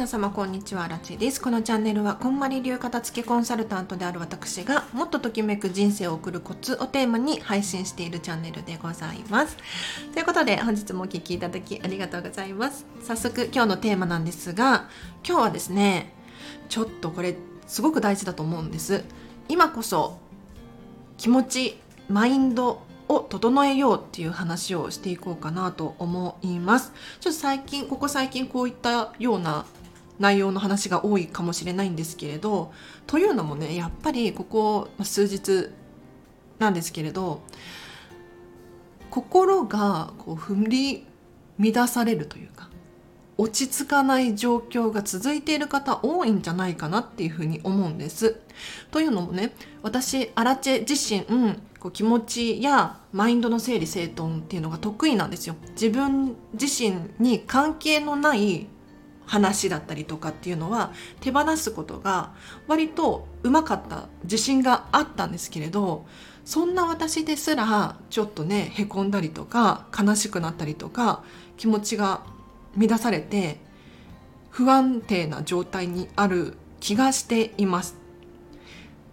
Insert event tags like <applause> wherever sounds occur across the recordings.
皆様こんにちは、ラチです。このチャンネルは、こんまり流片付けコンサルタントである私が、もっとときめく人生を送るコツをテーマに配信しているチャンネルでございます。ということで、本日もお聴きいただきありがとうございます。早速、今日のテーマなんですが、今日はですね、ちょっとこれ、すごく大事だと思うんです。今こそ、気持ち、マインド、を整えようっていう話をしていこうかなと思います。ちょっと最近、ここ最近こういったような内容の話が多いかもしれないんですけれど、というのもね、やっぱりここ数日なんですけれど、心がこう振り乱されるというか、落ち着かない状況が続いている方多いんじゃないかなっていうふうに思うんです。というのもね、私、アラチェ自身、こう気持ちやマインドの整理整頓っていうのが得意なんですよ。自分自身に関係のない話だったりとかっていうのは手放すことが割とうまかった自信があったんですけれどそんな私ですらちょっとねへこんだりとか悲しくなったりとか気持ちが乱されて不安定な状態にある気がしています。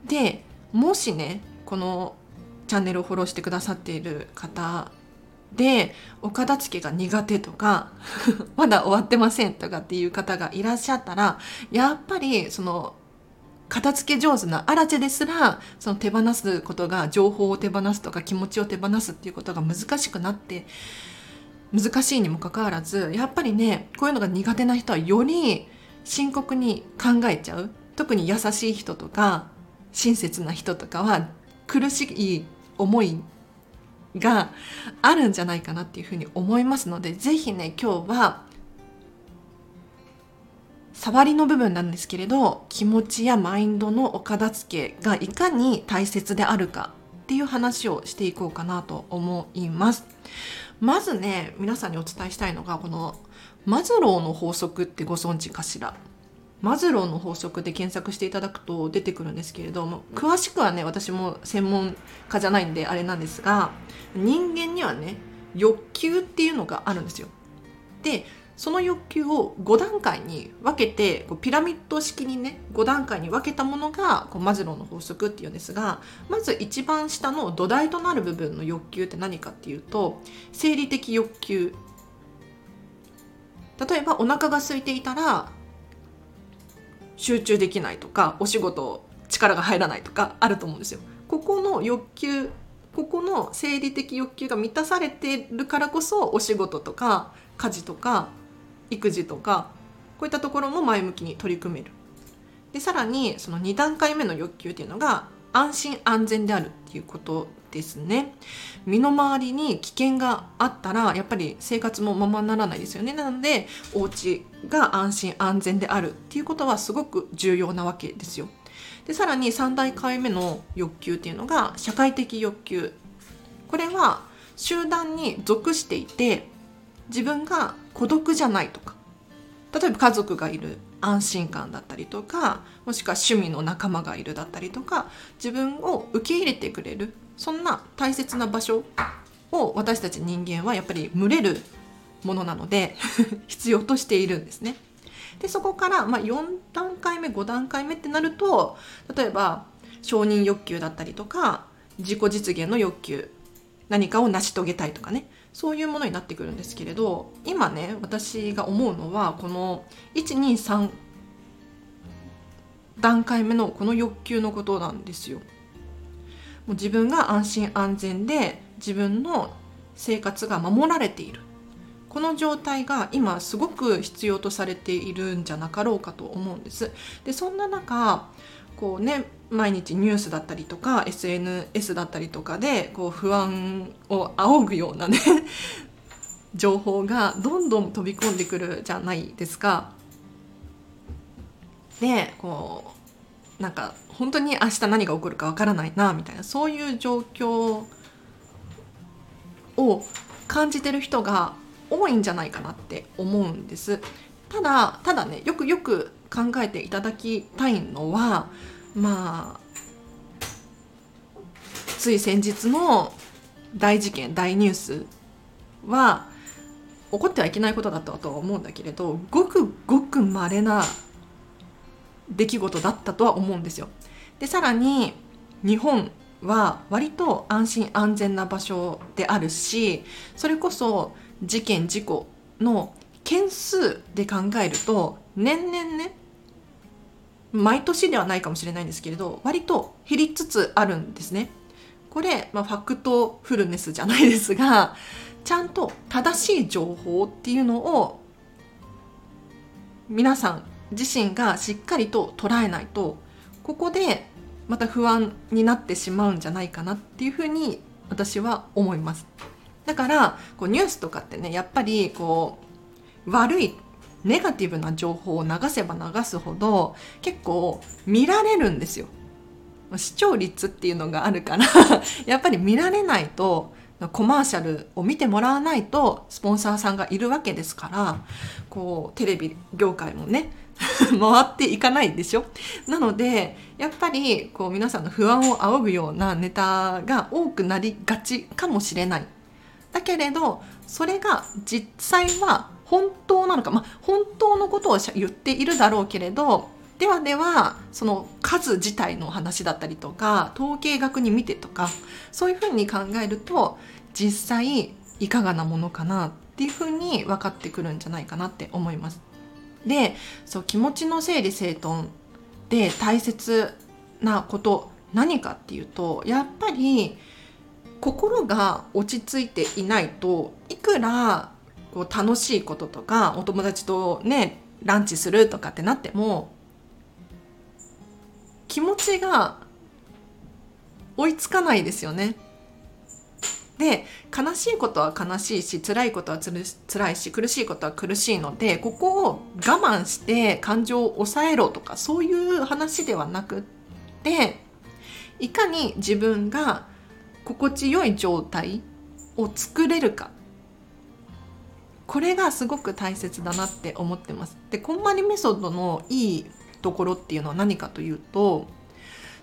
でもしねこのチャンネルをフォローしてくださっている方でお片付けが苦手とか <laughs> まだ終わってませんとかっていう方がいらっしゃったらやっぱりその片付け上手なアラチェですらその手放すことが情報を手放すとか気持ちを手放すっていうことが難しくなって難しいにもかかわらずやっぱりねこういうのが苦手な人はより深刻に考えちゃう。特に優しい人とか親切な人とかは苦しい思いがあるんじゃないかなっていうふうに思いますので是非ね今日は触りの部分なんですけれど気持ちやマインドのお片付けがいかに大切であるかっていう話をしていこうかなと思います。まずね皆さんにお伝えしたいのがこのマズローの法則ってご存知かしら？マズローの法則で検索していただくと出てくるんですけれども詳しくはね私も専門家じゃないんであれなんですが人間にはね欲求っていうのがあるんですよ。でその欲求を5段階に分けてこうピラミッド式にね5段階に分けたものがこうマズローの法則っていうんですがまず一番下の土台となる部分の欲求って何かっていうと生理的欲求例えばお腹が空いていたら集中できないとかお仕事力が入らないとかあると思うんですよ。ここの欲求ここの生理的欲求が満たされてるからこそお仕事とか家事とか育児とかこういったところも前向きに取り組める。でさらにその2段階目の欲求っていうのが安心安全であるっていうことですね。身の回りに危険があったらやっぱり生活もままならないですよね。なのでお家が安心安全であるっていうことはすごく重要なわけですよ。でさらに3段階目の欲求っていうのが社会的欲求。これは集団に属していて自分が孤独じゃないとか例えば家族がいる安心感だったりとかもしくは趣味の仲間がいるだったりとか自分を受け入れてくれるそんな大切な場所を私たち人間はやっぱり群れるものなので <laughs> 必要としているんですね。でそこから、まあ、4段階目5段階目ってなると例えば承認欲求だったりとか自己実現の欲求何かを成し遂げたいとかねそういうものになってくるんですけれど今ね私が思うのはこの123段階目のこの欲求のことなんですよ。もう自分が安心安全で自分の生活が守られているこの状態が今すごく必要とされているんじゃなかろうかと思うんです。でそんな中こうね毎日ニュースだったりとか SNS だったりとかでこう不安を仰ぐようなね <laughs> 情報がどんどん飛び込んでくるじゃないですか。でこうなんか本当に明日何が起こるかわからないなみたいなそういう状況を感じてる人が多いんじゃないかなって思うんです。ただただねよくよく考えていただきたいのはまあつい先日の大事件大ニュースは起こってはいけないことだったとは思うんだけれどごくごく稀な出来事だったとは思うんですよ。でさらに日本は割と安心安全な場所であるしそれこそ事件事故の件数で考えると年々ね毎年ではないかもしれないんですけれど割と減りつつあるんですね。これ、まあ、ファクトフルネスじゃないですがちゃんと正しい情報っていうのを皆さん自身がしっかりと捉えないとここでまた不安になってしまうんじゃないかなっていうふうに私は思いますだからこうニュースとかってねやっぱりこう悪いネガティブな情報を流せば流すほど結構見られるんですよ。視聴率っていうのがあるから <laughs> やっぱり見られないとコマーシャルを見てもらわないとスポンサーさんがいるわけですからこうテレビ業界もね <laughs> 回っていかないでしょなのでやっぱりこう皆さんの不安を仰ぐようなネタが多くなりがちかもしれない。だけれどそれが実際は本当なのかまあ本当のことを言っているだろうけれどではではその数自体の話だったりとか統計学に見てとかそういうふうに考えると実際いかがなものかなっていうふうに分かってくるんじゃないかなって思います。でそう気持ちの整理整頓で大切なこと何かっていうとやっぱり心が落ち着いていないといくらこう楽しいこととかお友達とねランチするとかってなっても気持ちが追いつかないですよね。で悲しいことは悲しいし辛いことはつる辛いし苦しいことは苦しいのでここを我慢して感情を抑えろとかそういう話ではなくっていかに自分が心地よい状態を作れるかこれがすごく大切だなって思ってます。でこんまりメソッドのいいところっていうのは何かというと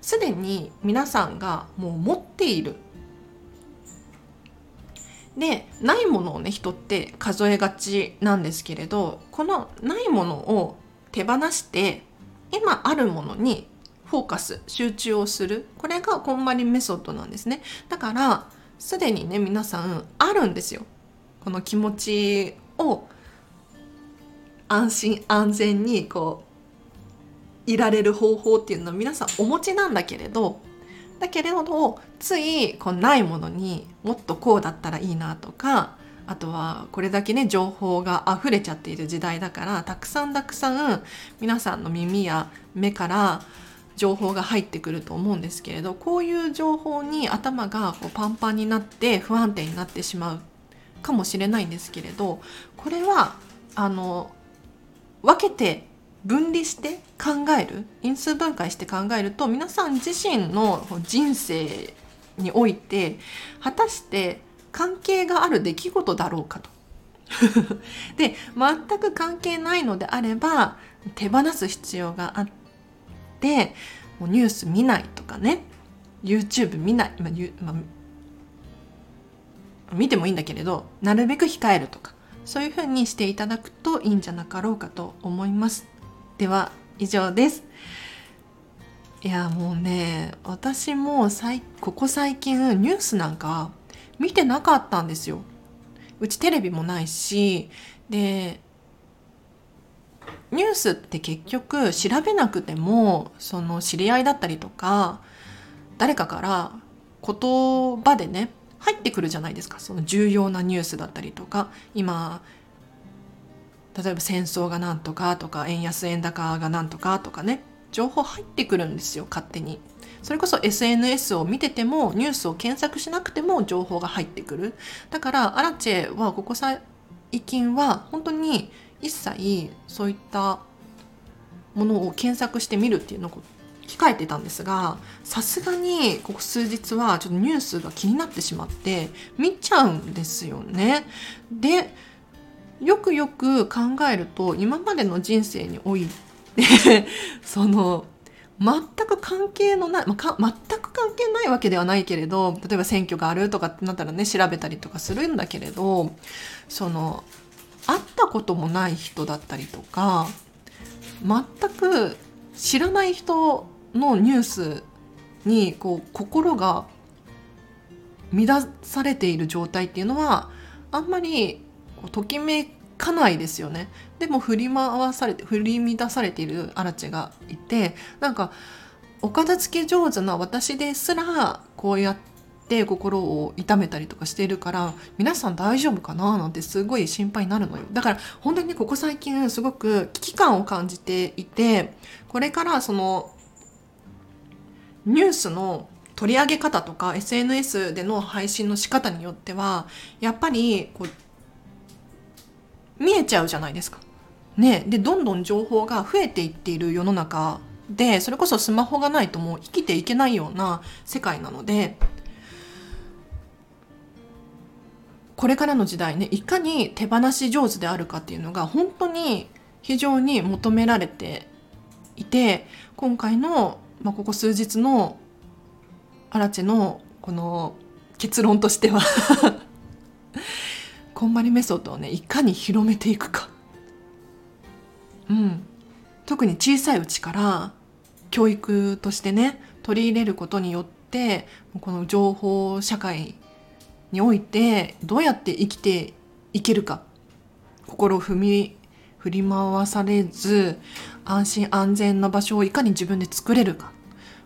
すでに皆さんがもう持っている。でないものをね人って数えがちなんですけれどこのないものを手放して今あるものにフォーカス集中をする。これがこんまりメソッドなんですね。だからすでにね皆さんあるんですよ。この気持ちを安心安全にこういられる方法っていうのは皆さんお持ちなんだけれどだけれどついこうないものにもっとこうだったらいいなとかあとはこれだけね情報が溢れちゃっている時代だからたくさんたくさん皆さんの耳や目から情報が入ってくると思うんですけれどこういう情報に頭がこうパンパンになって不安定になってしまうかもしれないんですけれどこれはあの分けて分離して考える因数分解して考えると皆さん自身の人生において果たして関係がある出来事だろうかと。<laughs> で全く関係ないのであれば手放す必要があってもうニュース見ないとかね YouTube 見ない、まあまあ、見てもいいんだけれどなるべく控えるとかそういうふうにしていただくといいんじゃなかろうかと思います。では以上ですいやもうね私もここ最近ニュースなんか見てなかったんですようちテレビもないしでニュースって結局調べなくてもその知り合いだったりとか誰かから言葉でね入ってくるじゃないですか。その重要なニュースだったりとか。今例えば戦争がなんとかとか円安円高がなんとかとかね。情報入ってくるんですよ勝手に。それこそ SNS を見ててもニュースを検索しなくても情報が入ってくる。だからアラチェはここ最近は本当に一切そういったものを検索してみるっていうのを控えてたんですがさすがにここ数日はちょっとニュースが気になってしまって見ちゃうんですよね。でよくよく考えると今までの人生において <laughs> その全く関係のない、まあ、全く関係ないわけではないけれど例えば選挙があるとかってなったらね調べたりとかするんだけれどその会ったこともない人だったりとか全く知らない人のニュースにこう心が乱されている状態っていうのはあんまりこうときめかないですよね。でも振り回されて振り乱されているアラチェがいてなんかお片付け上手な私ですらこうやって心を痛めたりとかしているから皆さん大丈夫かななんてすごい心配になるのよ。だから本当にここ最近すごく危機感を感じていてこれからそのニュースの取り上げ方とか SNS での配信の仕方によってはやっぱりこう見えちゃうじゃないですか。ね、でどんどん情報が増えていっている世の中でそれこそスマホがないともう生きていけないような世界なのでこれからの時代ねいかに手放し上手であるかっていうのが本当に非常に求められていて今回の、まあ、ここ数日のアラチェのこの結論としては <laughs> こんまりメソッドをねいかに広めていくか、うん、特に小さいうちから教育としてね取り入れることによってこの情報社会においてどうやって生きていけるか心を踏み振り回されず安心安全な場所をいかに自分で作れるか。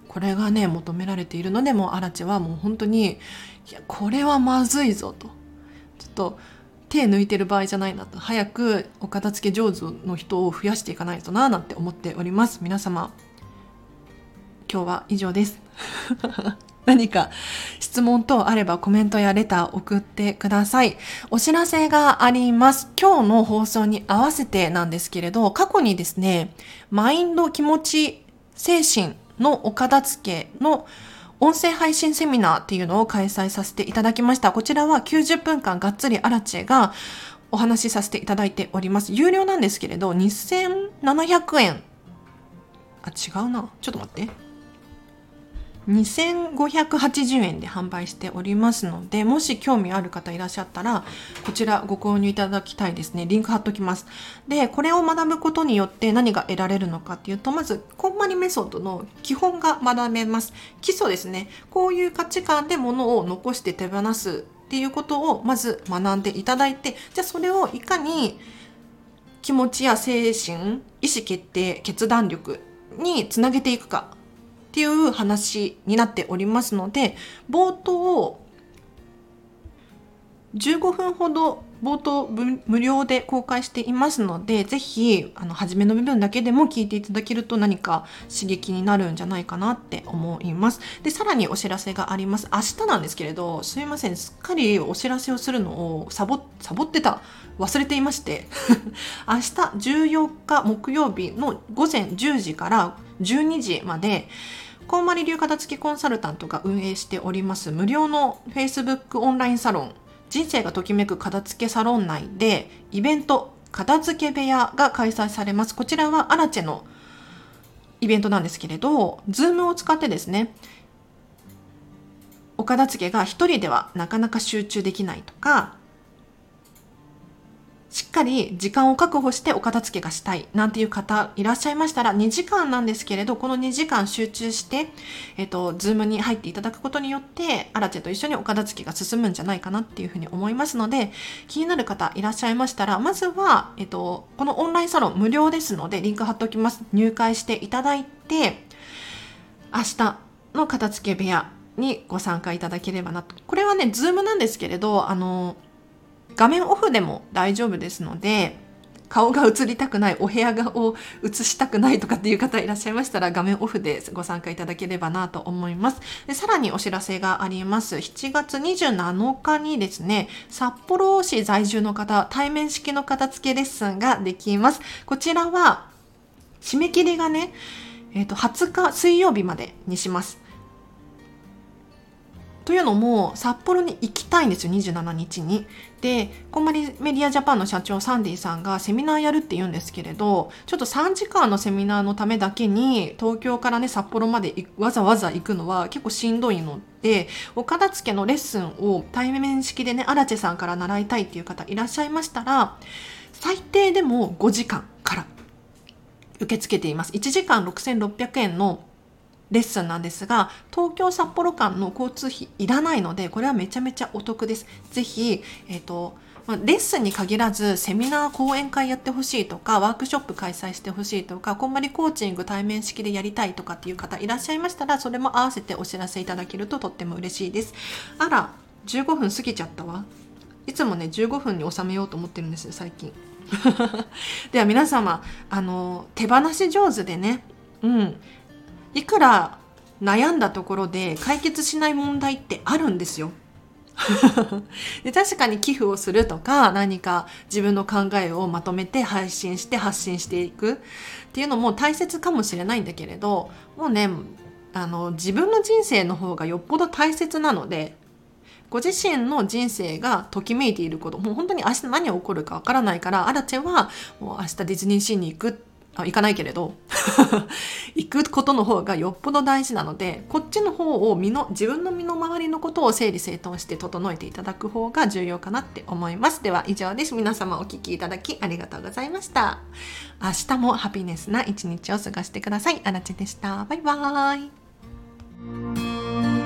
これがね求められているのでもうアラチェはもう本当にいやこれはまずいぞと。ちょっと手抜いてる場合じゃないなと。早くお片付け上手の人を増やしていかないとななんて思っております。皆様今日は以上です。何か質問等あればコメントやレター送ってください。お知らせがあります。今日の放送に合わせてなんですけれど、過去にですね、マインド気持ち精神のお片付けの音声配信セミナーっていうのを開催させていただきました。こちらは90分間がっつりアラチェがお話しさせていただいております。有料なんですけれど、2700円。あ、違うな。ちょっと待って。2580円で販売しておりますのでもし興味ある方いらっしゃったらこちらご購入いただきたいですね。リンク貼っときます。でこれを学ぶことによって何が得られるのかっていうとまずこんまりメソッドの基本が学べます。基礎ですね。こういう価値観で物を残して手放すっていうことをまず学んでいただいてじゃあそれをいかに気持ちや精神意思決定決断力につなげていくか。っていう話になっておりますので冒頭15分ほど冒頭無料で公開していますのでぜひあの初めの部分だけでも聞いていただけると何か刺激になるんじゃないかなって思います。でさらにお知らせがあります。明日なんですけれどすいません。すっかりお知らせをするのをサボサボってた。忘れていまして。<laughs> 明日14日木曜日の午前10時から12時までこんまり流片付きコンサルタントが運営しております無料の Facebook オンラインサロン人生がときめく片付けサロン内でイベント片付け部屋が開催されます。こちらはアラチェのイベントなんですけれど、ズームを使ってですね、お片付けが一人ではなかなか集中できないとか、しっかり時間を確保してお片付けがしたいなんていう方いらっしゃいましたら2時間なんですけれどこの2時間集中して、えっ、と、 Zoom に入っていただくことによってアラチェと一緒にお片付けが進むんじゃないかなっていうふうに思いますので気になる方いらっしゃいましたらまずは、えっ、と、このオンラインサロン無料ですのでリンク貼っておきます。入会していただいて明日の片付け部屋にご参加いただければなと。これはね Zoom なんですけれどあの画面オフでも大丈夫ですので顔が映りたくないお部屋を映したくないとかっていう方いらっしゃいましたら画面オフでご参加いただければなと思います。でさらにお知らせがあります。7月27日にですね札幌市在住の方対面式の片付けレッスンができます。こちらは締め切りがねえー、と20日水曜日までにします。というのも札幌に行きたいんですよ27日に。でこんまりメディアジャパンの社長サンディさんがセミナーやるって言うんですけれどちょっと3時間のセミナーのためだけに東京からね札幌までわざわざ行くのは結構しんどいのでお片付けのレッスンを対面式でね荒地さんから習いたいっていう方いらっしゃいましたら最低でも5時間から受け付けています1時間6600円のレッスンなんですが東京札幌間の交通費いらないのでこれはめちゃめちゃお得です。ぜひ、えーと、レッスンに限らずセミナー講演会やってほしいとかワークショップ開催してほしいとかこんまりコーチング対面式でやりたいとかっていう方いらっしゃいましたらそれも合わせてお知らせいただけるととっても嬉しいです。あら15分過ぎちゃったわ。いつもね15分に収めようと思ってるんですよ最近。<laughs> では皆様あの手放し上手でねうんいくら悩んだところで解決しない問題ってあるんですよ。<laughs> で確かに寄付をするとか何か自分の考えをまとめて配信して発信していくっていうのも大切かもしれないんだけれどもうねあの自分の人生の方がよっぽど大切なのでご自身の人生がときめいていることもう本当に明日何が起こるかわからないからアラチェはもう明日ディズニーシーに行くってあ行かないけれど。<laughs> 行くことの方がよっぽど大事なのでこっちの方を身の自分の身の回りのことを整理整頓して整えていただく方が重要かなって思います。では以上です。皆様お聴きいただきありがとうございました。明日もハピネスな一日を過ごしてください。あらちでした。バイバーイ。